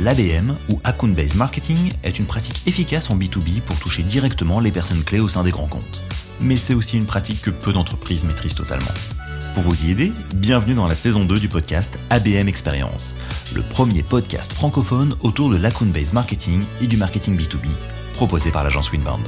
L'ABM, ou Account Based Marketing, est une pratique efficace en B2B pour toucher directement les personnes clés au sein des grands comptes. Mais c'est aussi une pratique que peu d'entreprises maîtrisent totalement. Pour vous y aider, bienvenue dans la saison 2 du podcast ABM Experience, le premier podcast francophone autour de l'account based marketing et du marketing B2B, proposé par l'agence Winbound.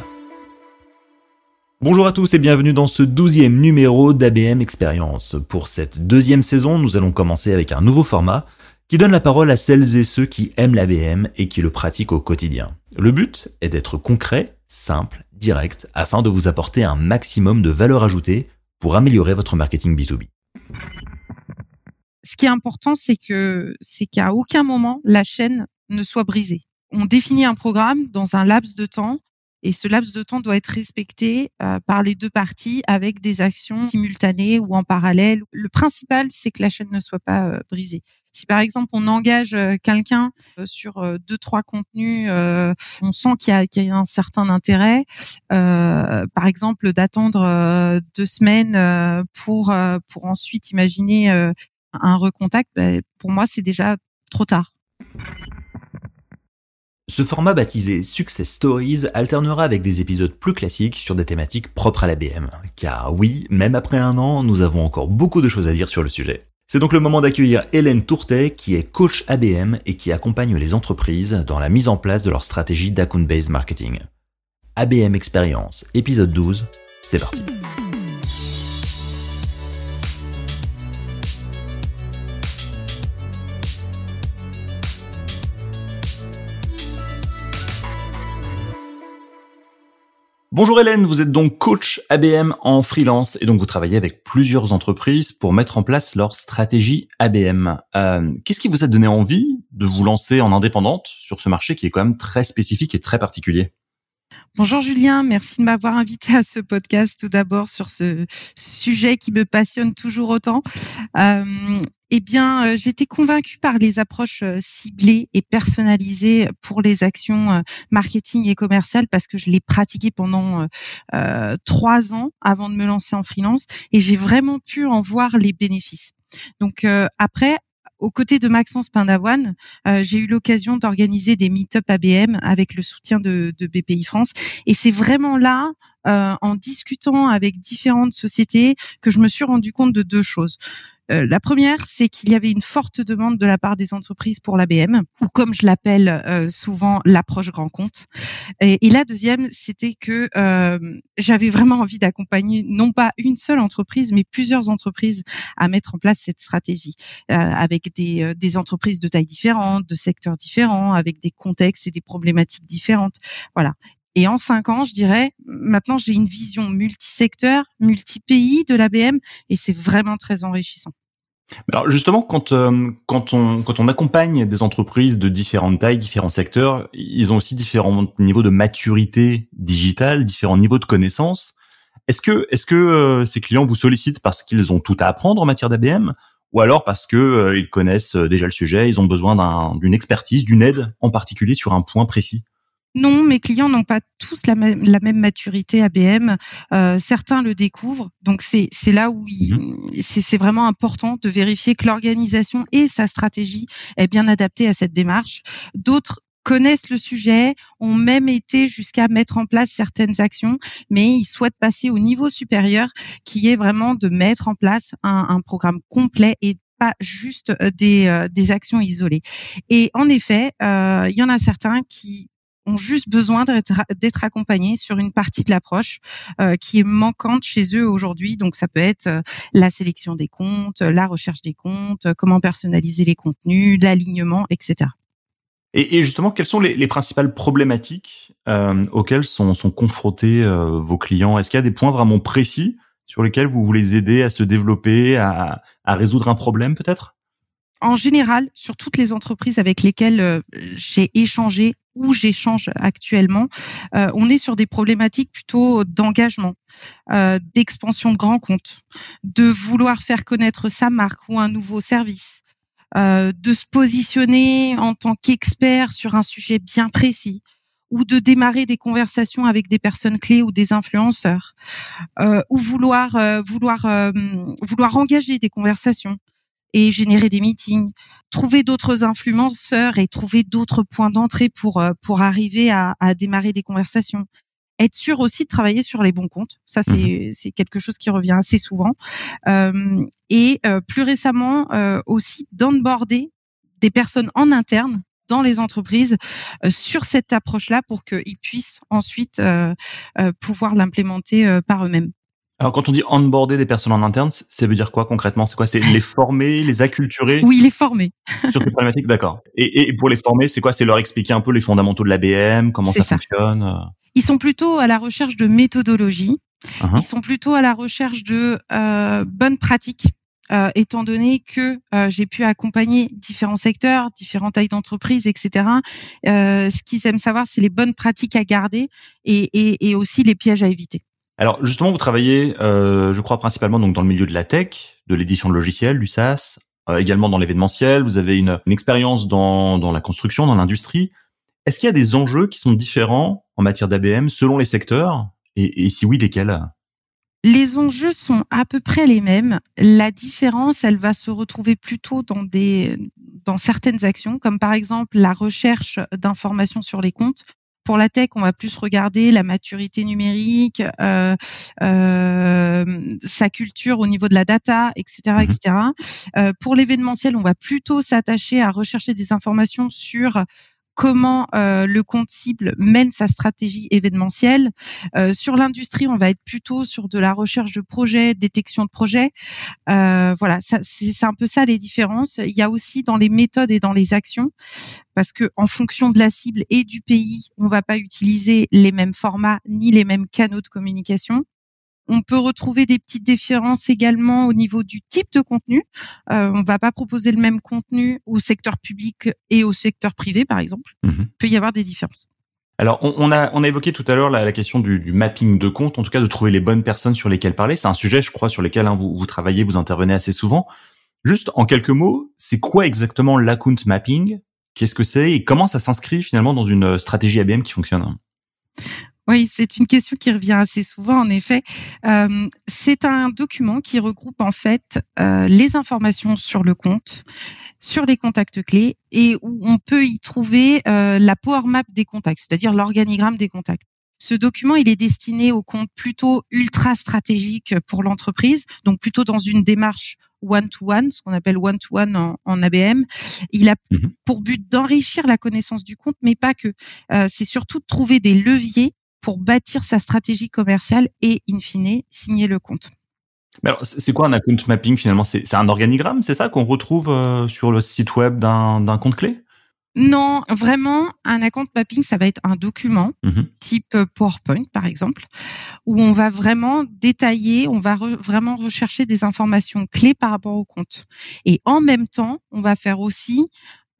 Bonjour à tous et bienvenue dans ce douzième numéro d'ABM Experience. Pour cette deuxième saison, nous allons commencer avec un nouveau format qui donne la parole à celles et ceux qui aiment l'ABM et qui le pratiquent au quotidien. Le but est d'être concret, simple, direct, afin de vous apporter un maximum de valeur ajoutée pour améliorer votre marketing B2B. Ce qui est important, c'est que c'est qu'à aucun moment la chaîne ne soit brisée. On définit un programme dans un laps de temps et ce laps de temps doit être respecté euh, par les deux parties avec des actions simultanées ou en parallèle. Le principal, c'est que la chaîne ne soit pas euh, brisée. Si par exemple on engage euh, quelqu'un sur deux trois contenus, on sent qu'il y, y, a un certain intérêt. par exemple, d'attendre deux semaines pour pour ensuite imaginer un recontact, ben, pour moi c'est déjà trop tard. Ce format baptisé Success Stories alternera avec des épisodes plus classiques sur des thématiques propres à la BM. Car oui, même après un an, nous avons encore beaucoup de choses à dire sur le sujet. C'est donc le moment d'accueillir Hélène Tourtet, qui est coach ABM et qui accompagne les entreprises dans la mise en place de leur stratégie d'account-based marketing. ABM Experience, épisode 12, c'est parti. Bonjour Hélène, vous êtes donc coach ABM en freelance et donc vous travaillez avec plusieurs entreprises pour mettre en place leur stratégie ABM. Euh, Qu'est-ce qui vous a donné envie de vous lancer en indépendante sur ce marché qui est quand même très spécifique et très particulier? Bonjour Julien, merci de m'avoir invité à ce podcast tout d'abord sur ce sujet qui me passionne toujours autant. Euh, eh bien, euh, j'étais convaincue par les approches euh, ciblées et personnalisées pour les actions euh, marketing et commerciales parce que je l'ai pratiqué pendant trois ans avant de me lancer en freelance et j'ai vraiment pu en voir les bénéfices. Donc après, aux côtés de Maxence Pindavoine, j'ai eu l'occasion d'organiser des meet-up ABM avec le soutien de, de BPI France. Et c'est vraiment là, en discutant avec différentes sociétés, que je me suis rendu compte de deux choses. Euh, la première, c'est qu'il y avait une forte demande de la part des entreprises pour l'ABM, ou comme je l'appelle euh, souvent, l'approche grand compte. Et, la deuxième, c'était que euh, j'avais vraiment envie d'accompagner non pas une seule entreprise, mais plusieurs entreprises à mettre en place cette stratégie, avec des, des entreprises de tailles différentes, de secteurs différents, avec des contextes et des problématiques différentes. Voilà. Et en cinq ans, je dirais, maintenant j'ai une vision multisecteur, multi-pays de l'ABM et c'est vraiment très enrichissant. Alors justement, quand euh, quand on quand on accompagne des entreprises de différentes tailles, différents secteurs, ils ont aussi différents niveaux de maturité digitale, différents niveaux de connaissances. Est-ce que est-ce que euh, ces clients vous sollicitent parce qu'ils ont tout à apprendre en matière d'ABM ou alors parce que euh, ils connaissent déjà le sujet, ils ont besoin d'une expertise, d'une aide en particulier sur un point précis? Non, mes clients n'ont pas tous la même, la même maturité ABM. Euh, certains le découvrent. Donc c'est là où mhm. c'est vraiment important de vérifier que l'organisation et sa stratégie est bien adaptée à cette démarche. D'autres connaissent le sujet, ont même été jusqu'à mettre en place certaines actions, mais ils souhaitent passer au niveau supérieur, qui est vraiment de mettre en place un, un programme complet et pas juste euh, des, euh, des actions isolées. Et en effet, euh, il y en a certains qui ont juste besoin d'être accompagnés sur une partie de l'approche euh, qui est manquante chez eux aujourd'hui. Donc ça peut être euh, la sélection des comptes, la recherche des comptes, comment personnaliser les contenus, l'alignement, etc. Et, justement, quelles sont les, principales problématiques euh, auxquelles sont, confrontés vos clients? Est-ce qu'il y a des points vraiment précis sur lesquels vous voulez aider à se développer, à résoudre un problème peut-être? En général, sur toutes les entreprises avec lesquelles euh, j'ai échangé ou j'échange actuellement, euh, on est sur des problématiques plutôt d'engagement, euh, d'expansion de grands comptes, de vouloir faire connaître sa marque ou un nouveau service, de se positionner en tant qu'expert sur un sujet bien précis ou de démarrer des conversations avec des personnes clés ou des influenceurs, ou vouloir vouloir vouloir engager des conversations et générer des meetings, trouver d'autres influenceurs et trouver d'autres points d'entrée pour pour arriver à, à démarrer des conversations être sûr aussi de travailler sur les bons comptes. Ça, c'est mmh quelque chose qui revient assez souvent. Euh, et euh, plus récemment, euh, aussi d'onboarder des personnes en interne dans les entreprises sur cette approche-là pour qu'ils puissent ensuite pouvoir l'implémenter par eux-mêmes. Alors quand on dit onboarder des personnes en interne, ça veut dire quoi concrètement? C'est quoi? C'est les former, les acculturer? Oui, les former. sur ces problématiques, d'accord. Et, et, pour les former, c'est quoi? C'est leur expliquer un peu les fondamentaux de l'ABM, comment ça, ça, fonctionne ils sont plutôt à la recherche de méthodologie. Uh-huh. Ils sont plutôt à la recherche de euh, bonnes pratiques. Euh, étant donné que euh, j'ai pu accompagner différents secteurs, différentes tailles d'entreprise, etc. Euh, ce qu'ils aiment savoir, c'est les bonnes pratiques à garder et, et, et, aussi les pièges à éviter. Alors justement, vous travaillez, euh, je crois principalement donc dans le milieu de la tech, de l'édition de logiciels, du SaaS, euh, également dans l'événementiel. Vous avez une, une expérience dans, dans la construction, dans l'industrie. Est-ce qu'il y a des enjeux qui sont différents en matière d'ABM selon les secteurs et, si oui, lesquels? Les enjeux sont à peu près les mêmes. La différence, elle va se retrouver plutôt dans des dans certaines actions, comme par exemple la recherche d'informations sur les comptes. Pour la tech, on va plus regarder la maturité numérique, euh, euh, sa culture au niveau de la data, etc., etc. Mhm. Euh, pour l'événementiel, on va plutôt s'attacher à rechercher des informations sur comment euh, le compte cible mène sa stratégie événementielle. Euh, sur l'industrie, on va être plutôt sur de la recherche de projets, détection de projets. Euh, voilà, c'est un peu ça les différences. Il y a aussi dans les méthodes et dans les actions, parce que en fonction de la cible et du pays, on va pas utiliser les mêmes formats ni les mêmes canaux de communication. On peut retrouver des petites différences également au niveau du type de contenu. Euh, on va pas proposer le même contenu au secteur public et au secteur privé, par exemple. Mhm. Il peut y avoir des différences. Alors, on, a, on a évoqué tout à l'heure la, question du, mapping de compte, en tout cas de trouver les bonnes personnes sur lesquelles parler. C'est un sujet, je crois, sur lequel hein, vous, vous travaillez, vous intervenez assez souvent. Juste en quelques mots, c'est quoi exactement l'account mapping? Qu'est-ce que c'est? Et comment ça s'inscrit finalement dans une stratégie ABM qui fonctionne? Oui, c'est une question qui revient assez souvent, en effet. Euh, c'est un document qui regroupe en fait euh, les informations sur le compte, sur les contacts clés, et où on peut y trouver euh, la power map des contacts, c'est-à-dire l'organigramme des contacts. Ce document, il est destiné aux comptes plutôt ultra stratégiques pour l'entreprise, donc plutôt dans une démarche one-to-one, ce qu'on appelle one-to-one en, en, ABM. Il a mhm. pour but d'enrichir la connaissance du compte, mais pas que. Euh, c'est surtout de trouver des leviers pour bâtir sa stratégie commerciale et, in fine, signer le compte. Mais alors, c'est quoi un account mapping finalement? C'est un organigramme, c'est ça qu'on retrouve euh, sur le site web d'un compte clé? Non, vraiment, un account mapping, ça va être un document mhm. type PowerPoint, par exemple, où on va vraiment détailler, on va vraiment rechercher des informations clés par rapport au compte. Et en même temps, on va faire aussi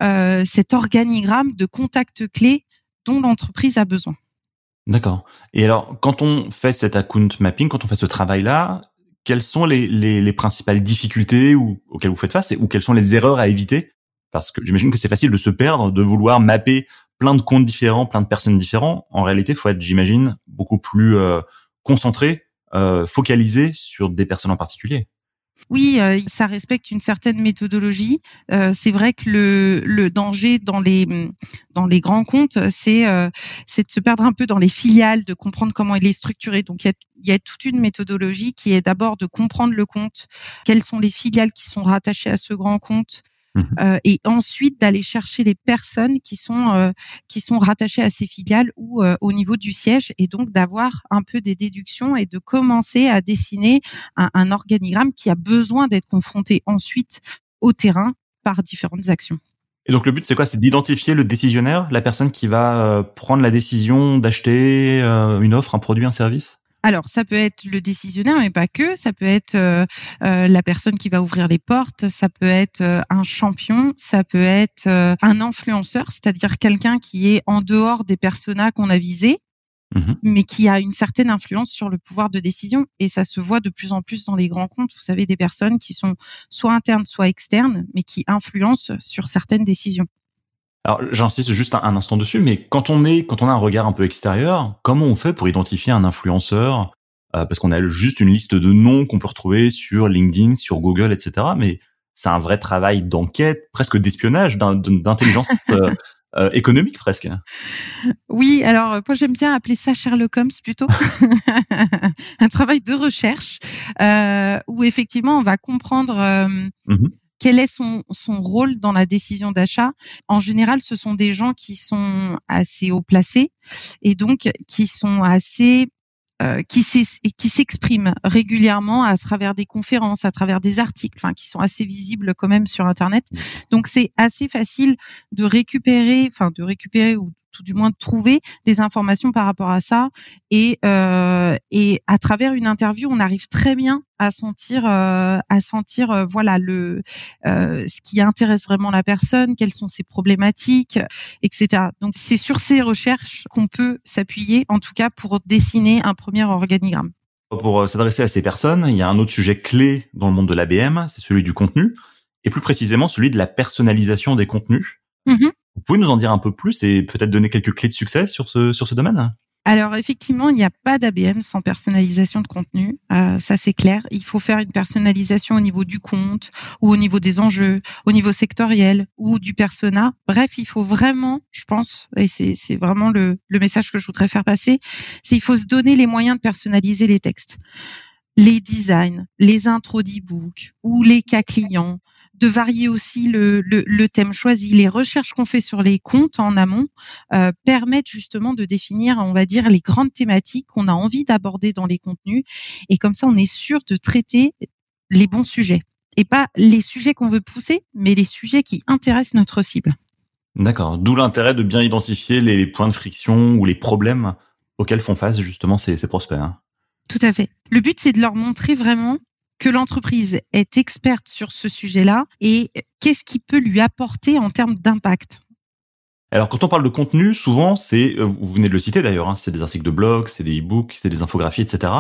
euh, cet organigramme de contacts clés dont l'entreprise a besoin. D'accord. Et alors, quand on fait cet account mapping, quand on fait ce travail-là, quelles sont les, les, les principales difficultés ou, auxquelles vous faites face et, ou quelles sont les erreurs à éviter? Parce que j'imagine que c'est facile de se perdre, de vouloir mapper plein de comptes différents, plein de personnes différentes. En réalité, faut être, j'imagine, beaucoup plus euh, concentré, euh, focalisé sur des personnes en particulier. Oui, euh, ça respecte une certaine méthodologie. Euh, c'est vrai que le, le, danger dans les dans les grands comptes, c'est euh, c'est de se perdre un peu dans les filiales, de comprendre comment il est structuré. Donc il y a, il y a toute une méthodologie qui est d'abord de comprendre le compte, quelles sont les filiales qui sont rattachées à ce grand compte, Mhm. Euh, et ensuite d'aller chercher les personnes qui sont euh, qui sont rattachées à ces filiales ou euh, au niveau du siège et donc d'avoir un peu des déductions et de commencer à dessiner un, un organigramme qui a besoin d'être confronté ensuite au terrain par différentes actions. Et donc le but c'est quoi? C'est d'identifier le décisionnaire, la personne qui va prendre la décision d'acheter une offre, un produit, un service? Alors, ça peut être le décisionnaire, mais pas que. Ça peut être euh, euh, la personne qui va ouvrir les portes. Ça peut être euh, un champion. Ça peut être un influenceur, c'est-à-dire quelqu'un qui est en dehors des personas qu'on a visés, mhm. mais qui a une certaine influence sur le pouvoir de décision. Et ça se voit de plus en plus dans les grands comptes. Vous savez, des personnes qui sont soit internes, soit externes, mais qui influencent sur certaines décisions. Alors j'insiste juste un, instant dessus, mais quand on est, quand on a un regard un peu extérieur, comment on fait pour identifier un influenceur? Euh, Parce qu'on a juste une liste de noms qu'on peut retrouver sur LinkedIn, sur Google, etc. Mais c'est un vrai travail d'enquête, presque d'espionnage, d'intelligence euh, euh, économique presque. Oui, alors moi j'aime bien appeler ça Sherlock Holmes plutôt, un travail de recherche où effectivement on va comprendre. Euh, mmh quel est son, rôle dans la décision d'achat En général, ce sont des gens qui sont assez haut placés et donc qui sont assez euh, qui s'expriment régulièrement à travers des conférences, à travers des articles, qui sont assez visibles quand même sur Internet. Donc c'est assez facile de récupérer, enfin de récupérer ou tout du moins trouver des informations par rapport à ça. Et, euh, et à travers une interview, on arrive très bien à sentir, euh, à sentir, euh, voilà le ce qui intéresse vraiment la personne, quelles sont ses problématiques, etc. Donc c'est sur ces recherches qu'on peut s'appuyer, en tout cas pour dessiner un premier organigramme. Pour s'adresser à ces personnes, il y a un autre sujet clé dans le monde de l'ABM, c'est celui du contenu, et plus précisément celui de la personnalisation des contenus. Mmh vous pouvez nous en dire un peu plus et peut-être donner quelques clés de succès sur ce, sur ce domaine? Alors effectivement, il n'y a pas d'ABM sans personnalisation de contenu, euh, ça c'est clair. Il faut faire une personnalisation au niveau du compte ou au niveau des enjeux, au niveau sectoriel ou du persona. Bref, il faut vraiment, je pense, et c'est vraiment le, le message que je voudrais faire passer, c'est il faut se donner les moyens de personnaliser les textes les designs, les intros d'e-book ou les cas clients, de varier aussi le, le, thème choisi. Les recherches qu'on fait sur les comptes en amont euh, permettent justement de définir, on va dire, les grandes thématiques qu'on a envie d'aborder dans les contenus. Et comme ça, on est sûr de traiter les bons sujets. Et pas les sujets qu'on veut pousser, mais les sujets qui intéressent notre cible. D'accord. D'où l'intérêt de bien identifier les points de friction ou les problèmes auxquels font face justement ces, ces prospects. Hein. Tout à fait. Le but, c'est de leur montrer vraiment que l'entreprise est experte sur ce sujet-là et qu'est-ce qui peut lui apporter en termes d'impact? Alors quand on parle de contenu, souvent c'est, euh, vous venez de le citer d'ailleurs, hein, c'est des articles de blog, c'est des e-books, c'est des infographies, etc.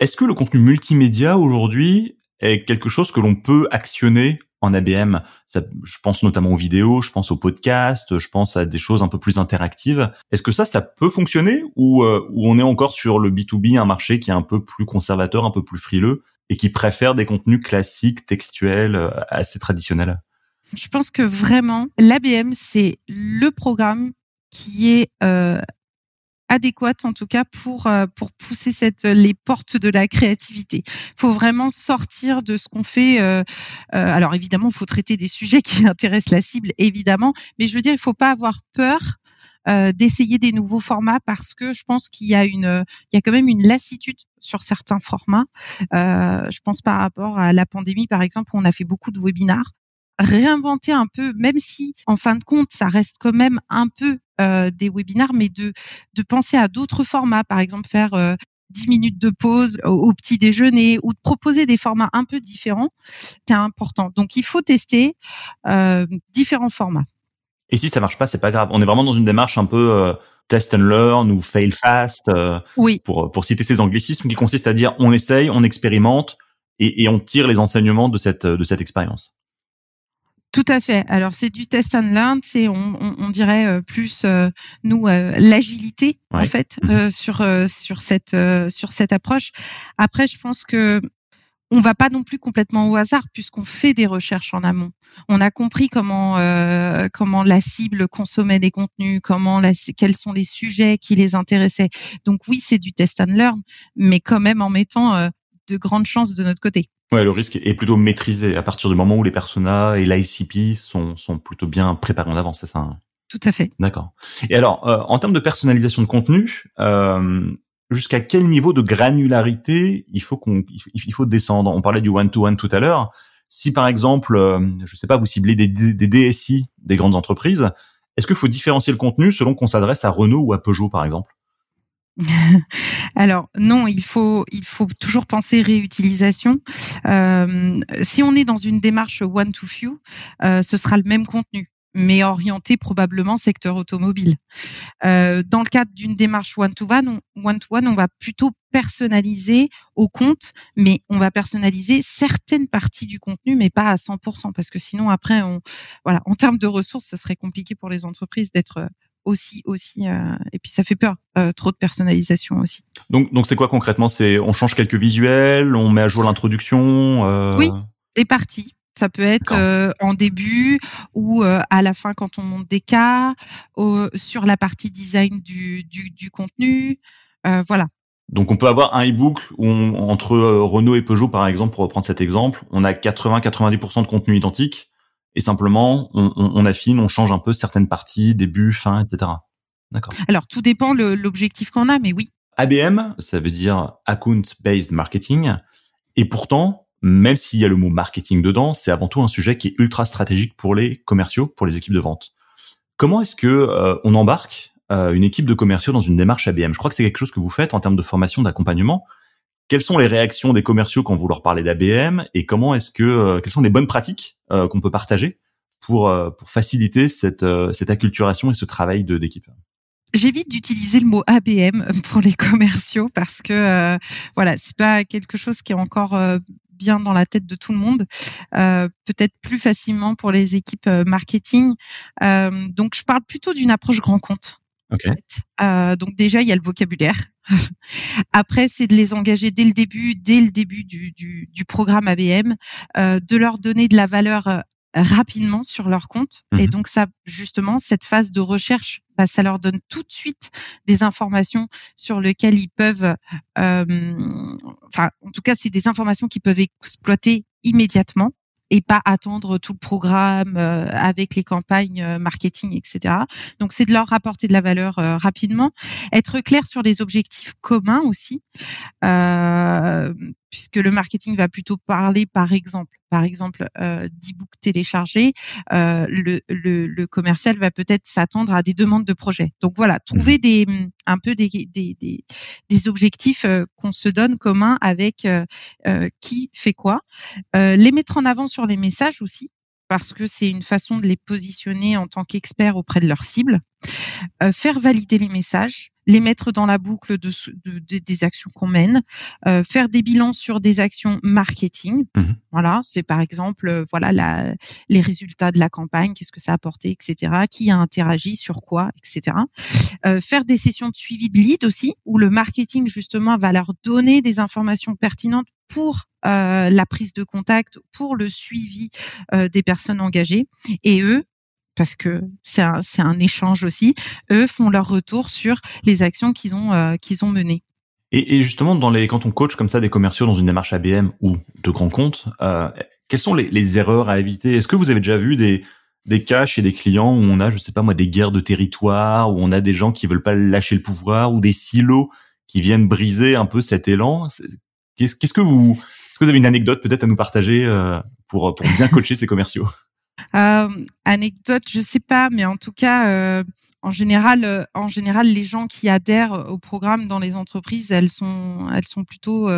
Est-ce que le contenu multimédia aujourd'hui est quelque chose que l'on peut actionner en ABM Je pense notamment aux vidéos, je pense aux podcasts, je pense à des choses un peu plus interactives. Est-ce que ça, ça peut fonctionner ou, euh, ou on est encore sur le B2B, un marché qui est un peu plus conservateur, un peu plus frileux? Et qui préfèrent des contenus classiques, textuels, euh, assez traditionnels Je pense que vraiment, l'ABM, c'est le programme qui est euh, adéquate en tout cas pour euh, pour pousser les portes de la créativité. Il faut vraiment sortir de ce qu'on fait. Alors évidemment, il faut traiter des sujets qui intéressent la cible, évidemment, mais je veux dire, il faut pas avoir peur d'essayer des nouveaux formats parce que je pense qu'il y a une, il y a quand même une lassitude sur certains formats. Euh, je pense par rapport à la pandémie, par exemple, où on a fait beaucoup de webinars. Réinventer un peu, même si en fin de compte, ça reste quand même un peu euh, des webinars, mais de, de penser à d'autres formats, par exemple faire euh, 10 minutes de pause au, petit déjeuner ou de proposer des formats un peu différents, c'est important. Donc il faut tester euh, différents formats. Et si ça marche pas, c'est pas grave. On est vraiment dans une démarche un peu test and learn ou fail fast. Euh, oui. Pour pour citer ces anglicismes qui consistent à dire on essaye, on expérimente et, et on tire les enseignements de cette de cette expérience. Tout à fait. Alors c'est du test and learn, c'est on, on, on, dirait euh, plus nous l'agilité en fait mmh. sur sur cette sur cette approche. Après, je pense que on va pas non plus complètement au hasard puisqu'on fait des recherches en amont. On a compris comment euh, comment la cible consommait des contenus, comment la, quels sont les sujets qui les intéressaient. Donc oui, c'est du test and learn, mais quand même en mettant euh, de grandes chances de notre côté. Ouais, le risque est plutôt maîtrisé à partir du moment où les personas et l'ICP sont sont plutôt bien préparés en avance, c'est ça hein? Tout à fait. D'accord. Et alors, euh, en termes de personnalisation de contenu, jusqu'à quel niveau de granularité il faut qu'on il faut descendre. On parlait du one to one tout à l'heure. Si par exemple, euh, je sais pas, vous ciblez des, des DSI des grandes entreprises, est-ce qu'il faut différencier le contenu selon qu'on s'adresse à Renault ou à Peugeot par exemple? Alors non, il faut il faut toujours penser réutilisation. Euh, si on est dans une démarche one to few, euh, ce sera le même contenu mais orienté probablement secteur automobile. Euh, dans le cadre d'une démarche one-to-one, one to one, on va plutôt personnaliser au compte, mais on va personnaliser certaines parties du contenu, mais pas à 100%, parce que sinon après, on, voilà, en termes de ressources, ce serait compliqué pour les entreprises d'être aussi aussi euh, et puis ça fait peur euh, trop de personnalisation aussi. Donc donc c'est quoi concrètement? C'est on change quelques visuels, on met à jour l'introduction. Euh... Oui, des parties Ça peut être en début ou à la fin quand on monte des cas, sur la partie design du, du, du contenu. voilà. Donc on peut avoir un e-book où entre Renault et Peugeot par exemple, pour reprendre cet exemple, on a 80-90% de contenu identique et simplement on, on, affine, on change un peu certaines parties, début, fin, etc. D'accord. Alors tout dépend l'objectif qu'on a, mais oui. ABM, ça veut dire Account Based Marketing, et pourtant, même s'il y a le mot marketing dedans, c'est avant tout un sujet qui est ultra stratégique pour les commerciaux, pour les équipes de vente. Comment est-ce que euh, on embarque euh, une équipe de commerciaux dans une démarche ABM Je crois que c'est quelque chose que vous faites en termes de formation, d'accompagnement. Quelles sont les réactions des commerciaux quand vous leur parlez d'ABM et comment est-ce que euh, quelles sont les bonnes pratiques euh, qu'on peut partager pour euh, pour faciliter cette cette acculturation et ce travail de d'équipe? J'évite d'utiliser le mot ABM pour les commerciaux parce que voilà, c'est pas quelque chose qui est encore bien dans la tête de tout le monde, peut-être plus facilement pour les équipes marketing. donc, je parle plutôt d'une approche grand compte. Euh, donc déjà, il y a le vocabulaire. Après, c'est de les engager dès le début, dès le début du, du, du programme ABM, euh, de leur donner de la valeur euh, rapidement sur leur compte. Et mhm. donc ça, justement, cette phase de recherche, bah, ça leur donne tout de suite des informations sur lesquelles ils peuvent, euh, enfin, en tout cas, c'est des informations qu'ils peuvent exploiter immédiatement et pas attendre tout le programme euh, avec les campagnes euh, marketing, etc. Donc c'est de leur rapporter de la valeur euh, rapidement, être clair sur les objectifs communs aussi, puisque le marketing va plutôt parler, par exemple, par exemple, euh, d'e-book téléchargé, euh, le, le, le, commercial va peut-être s'attendre à des demandes de projet. Donc voilà, trouver mmh. des un peu des, des, des, des objectifs euh, qu'on se donne communs avec euh, euh, qui fait quoi, les mettre en avant sur les messages aussi parce que c'est une façon de les positionner en tant qu'experts auprès de leur cible, faire valider les messages, les mettre dans la boucle de, des actions qu'on mène, euh, faire des bilans sur des actions marketing. Mmh voilà, c'est par exemple euh, voilà la, les résultats de la campagne, qu'est-ce que ça a apporté, etc. Qui a interagi sur quoi, etc. Euh, faire des sessions de suivi de lead aussi, où le marketing justement va leur donner des informations pertinentes pour euh, la prise de contact, pour le suivi euh, des personnes engagées. Et eux, parce que c'est un, un, échange aussi. Eux font leur retour sur les actions qu'ils ont, euh, qu'ils ont menées. Et, justement, dans les, quand on coach comme ça des commerciaux dans une démarche ABM ou de grands comptes, euh, quelles sont les, les, erreurs à éviter? Est-ce que vous avez déjà vu des, des cas chez des clients où on a, je sais pas moi, des guerres de territoire, où on a des gens qui veulent pas lâcher le pouvoir, ou des silos qui viennent briser un peu cet élan? Qu'est-ce qu'est-ce que vous, que vous avez une anecdote peut-être à nous partager euh, pour, pour bien coacher ces commerciaux? Euh, anecdote, je sais pas, mais en tout cas, euh, en général, euh, en général, les gens qui adhèrent au programme dans les entreprises, elles sont, elles sont plutôt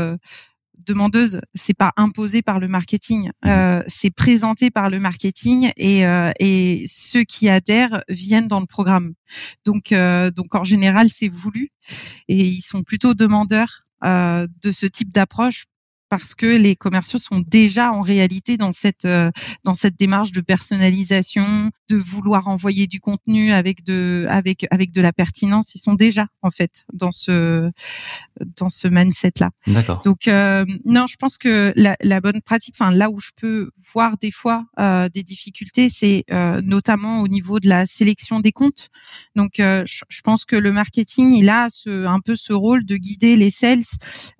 demandeuses. C'est pas imposé par le marketing, mmh. c'est présenté par le marketing et, et ceux qui adhèrent viennent dans le programme. Donc, donc en général, c'est voulu et ils sont plutôt demandeurs de ce type d'approche parce que les commerciaux sont déjà en réalité dans cette euh, dans cette démarche de personnalisation, de vouloir envoyer du contenu avec de avec avec de la pertinence. Ils sont déjà en fait dans ce dans ce mindset là. Donc euh, non, je pense que la, la bonne pratique, enfin là où je peux voir des fois euh, des difficultés, c'est notamment au niveau de la sélection des comptes. Donc je, pense que le marketing il a ce, un peu ce rôle de guider les sales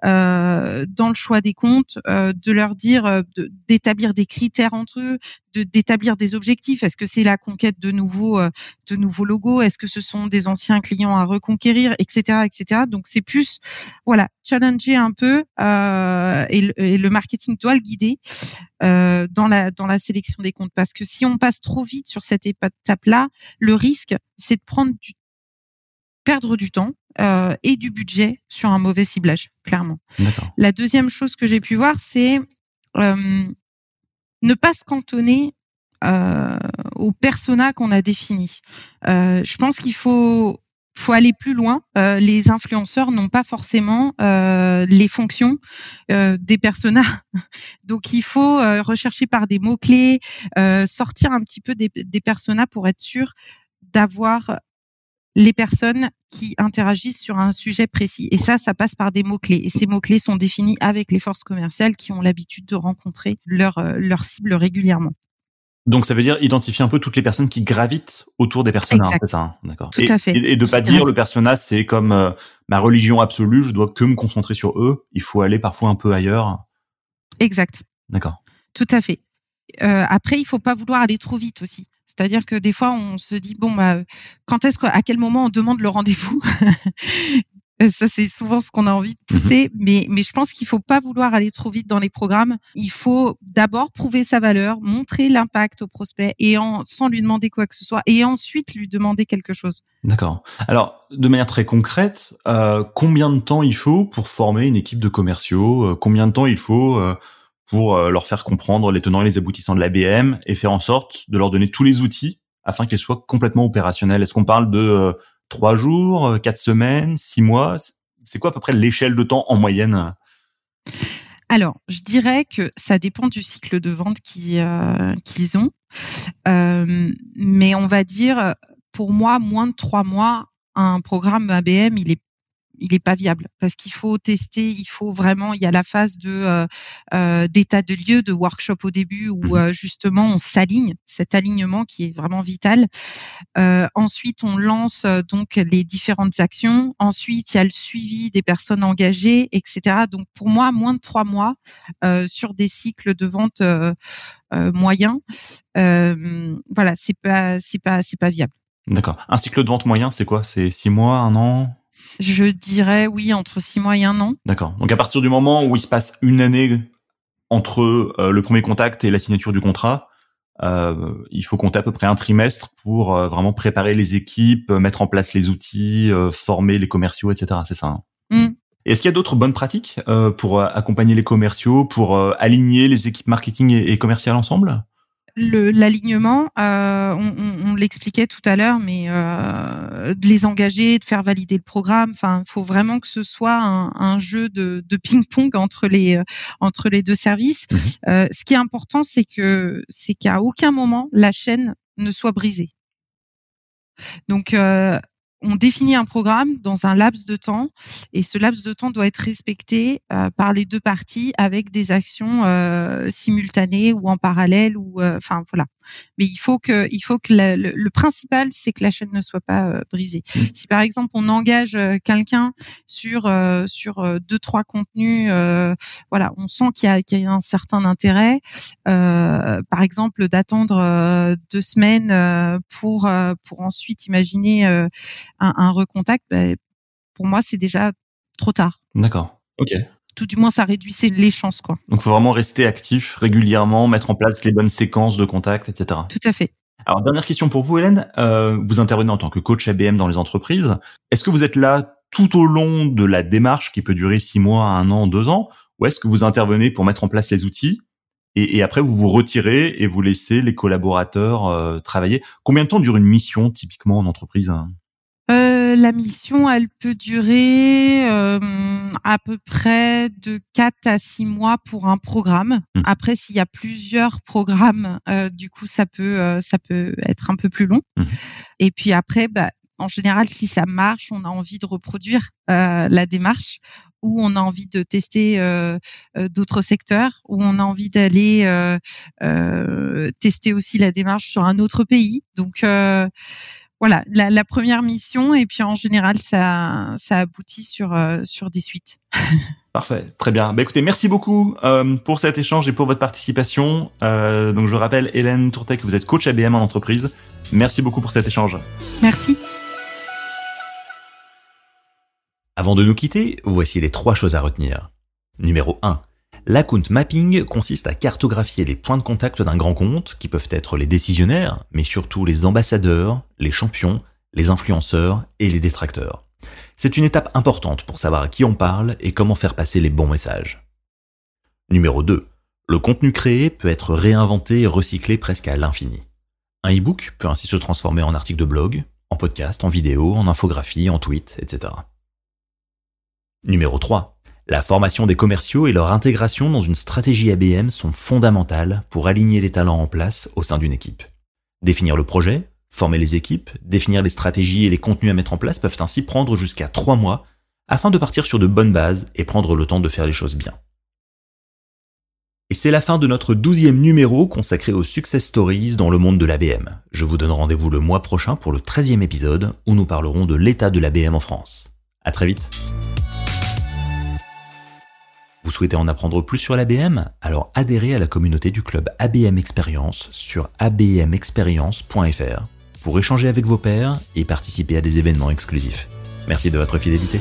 dans le choix des comptes euh, de leur dire euh, d'établir des critères entre eux, d'établir des objectifs. Est-ce que c'est la conquête de nouveaux euh, de nouveaux logos? Est-ce que ce sont des anciens clients à reconquérir, etc., etc. Donc c'est plus voilà challenger un peu et le, marketing doit le guider dans la dans la sélection des comptes parce que si on passe trop vite sur cette étape-là, le risque c'est de prendre du perdre du temps euh, et du budget sur un mauvais ciblage, clairement. La deuxième chose que j'ai pu voir, c'est euh, ne pas se cantonner euh, au persona qu'on a défini. Euh, je pense qu'il faut faut aller plus loin. Euh, les influenceurs n'ont pas forcément euh, les fonctions euh, des personas. Donc il faut rechercher par des mots clés, sortir un petit peu des, des personas pour être sûr d'avoir les personnes qui interagissent sur un sujet précis. Et ça, ça passe par des mots-clés. Et ces mots-clés sont définis avec les forces commerciales qui ont l'habitude de rencontrer leur, euh, leur cible régulièrement. Donc ça veut dire identifier un peu toutes les personnes qui gravitent autour des personnages, c'est ça, hein? D'accord. Tout à fait. Et, de pas dire le personnage c'est comme euh, ma religion absolue, je dois que me concentrer sur eux. Il faut aller parfois un peu ailleurs. Exact. D'accord. Tout à fait. Euh, après, il faut pas vouloir aller trop vite aussi. C'est-à-dire que des fois, on se dit bon, bah, quand est-ce à quel moment on demande le rendez-vous ça, c'est souvent ce qu'on a envie de mmh pousser, mais, mais je pense qu'il faut pas vouloir aller trop vite dans les programmes. Il faut d'abord prouver sa valeur, montrer l'impact au prospect et en, sans lui demander quoi que ce soit, et ensuite lui demander quelque chose. D'accord. Alors, de manière très concrète, euh, combien de temps il faut pour former une équipe de commerciaux? Euh, Combien de temps il faut euh, pour euh, leur faire comprendre les tenants et les aboutissants de l'ABM et faire en sorte de leur donner tous les outils afin qu'elles soient complètement opérationnelles. Est-ce qu'on parle de euh, trois jours, euh, quatre semaines, six mois? C'est quoi à peu près l'échelle de temps en moyenne? Alors, je dirais que ça dépend du cycle de vente qu'ils ont, mais on va dire, pour moi, moins de trois mois, un programme ABM, il est il n'est pas viable parce qu'il faut tester, il faut vraiment, il y a la phase de euh, euh, d'état de lieu, de workshop au début où mmh euh, justement on s'aligne, cet alignement qui est vraiment vital. ensuite, on lance donc les différentes actions. Ensuite, il y a le suivi des personnes engagées, etc. Donc pour moi, moins de trois mois sur des cycles de vente moyens, voilà, c'est pas c'est pas c'est pas viable. D'accord. Un cycle de vente moyen, c'est quoi? C'est six mois, un an? Je dirais oui, entre six mois et un an. D'accord. Donc à partir du moment où il se passe une année entre euh, le premier contact et la signature du contrat, euh, il faut compter à peu près un trimestre pour euh, vraiment préparer les équipes, mettre en place les outils, former les commerciaux, etc. C'est ça. Hein mm. Est-ce qu'il y a d'autres bonnes pratiques pour accompagner les commerciaux, pour aligner les équipes marketing et, et commerciales ensemble? L'alignement, euh, on, on, l'expliquait tout à l'heure, mais euh, de les engager, de faire valider le programme. Enfin, il faut vraiment que ce soit un, un jeu de, de ping-pong entre les entre les deux services. Mmh euh, ce qui est important, c'est que c'est qu'à aucun moment la chaîne ne soit brisée. Donc, euh, on définit un programme dans un laps de temps et ce laps de temps doit être respecté euh, par les deux parties avec des actions euh, simultanées ou en parallèle ou euh, enfin voilà. Mais il faut que il faut que le, principal c'est que la chaîne ne soit pas brisée. Mmh. Si par exemple on engage quelqu'un sur sur deux trois contenus, voilà, on sent qu'il y, y a, un certain intérêt. par exemple d'attendre deux semaines pour pour ensuite imaginer un, recontact, bah, pour moi, c'est déjà trop tard. D'accord. Ok. Tout du moins, ça réduit les chances, quoi. Donc, faut vraiment rester actif régulièrement, mettre en place les bonnes séquences de contact, etc. Tout à fait. Alors, dernière question pour vous, Hélène. Euh, vous intervenez en tant que coach ABM dans les entreprises. Est-ce que vous êtes là tout au long de la démarche qui peut durer six mois, un an, deux ans, ou est-ce que vous intervenez pour mettre en place les outils et, après vous vous retirez et vous laissez les collaborateurs euh, travailler? Combien de temps dure une mission typiquement en entreprise? La mission, elle peut durer euh, à peu près de 4 à 6 mois pour un programme. Mmh. Après, s'il y a plusieurs programmes, euh, du coup, ça peut, euh, ça peut être un peu plus long. Mmh. Et puis après, bah, en général, si ça marche, on a envie de reproduire la démarche ou on a envie de tester d'autres secteurs, ou on a envie d'aller tester aussi la démarche sur un autre pays. Donc voilà, la, première mission et puis en général ça ça aboutit sur euh, sur des suites. Parfait, très bien. Bah écoutez, merci beaucoup euh, pour cet échange et pour votre participation. Euh, donc je rappelle, Hélène Tourtec, vous êtes coach ABM en entreprise. Merci beaucoup pour cet échange. Merci. Avant de nous quitter, voici les trois choses à retenir. Numéro 1. L'account mapping consiste à cartographier les points de contact d'un grand compte, qui peuvent être les décisionnaires, mais surtout les ambassadeurs, les champions, les influenceurs et les détracteurs. C'est une étape importante pour savoir à qui on parle et comment faire passer les bons messages. Numéro 2. Le contenu créé peut être réinventé et recyclé presque à l'infini. Un e-book peut ainsi se transformer en article de blog, en podcast, en vidéo, en infographie, en tweet, etc. Numéro 3. La formation des commerciaux et leur intégration dans une stratégie ABM sont fondamentales pour aligner les talents en place au sein d'une équipe. Définir le projet, Former les équipes, définir les stratégies et les contenus à mettre en place peuvent ainsi prendre jusqu'à 3 mois afin de partir sur de bonnes bases et prendre le temps de faire les choses bien. Et c'est la fin de notre douzième numéro consacré aux success stories dans le monde de l'ABM. Je vous donne rendez-vous le mois prochain pour le treizième épisode où nous parlerons de l'état de l'ABM en France. À très vite. Vous souhaitez en apprendre plus sur l'ABM Alors adhérez à la communauté du club ABM Experience sur abmexperience.fr pour échanger avec vos pairs et participer à des événements exclusifs. Merci de votre fidélité.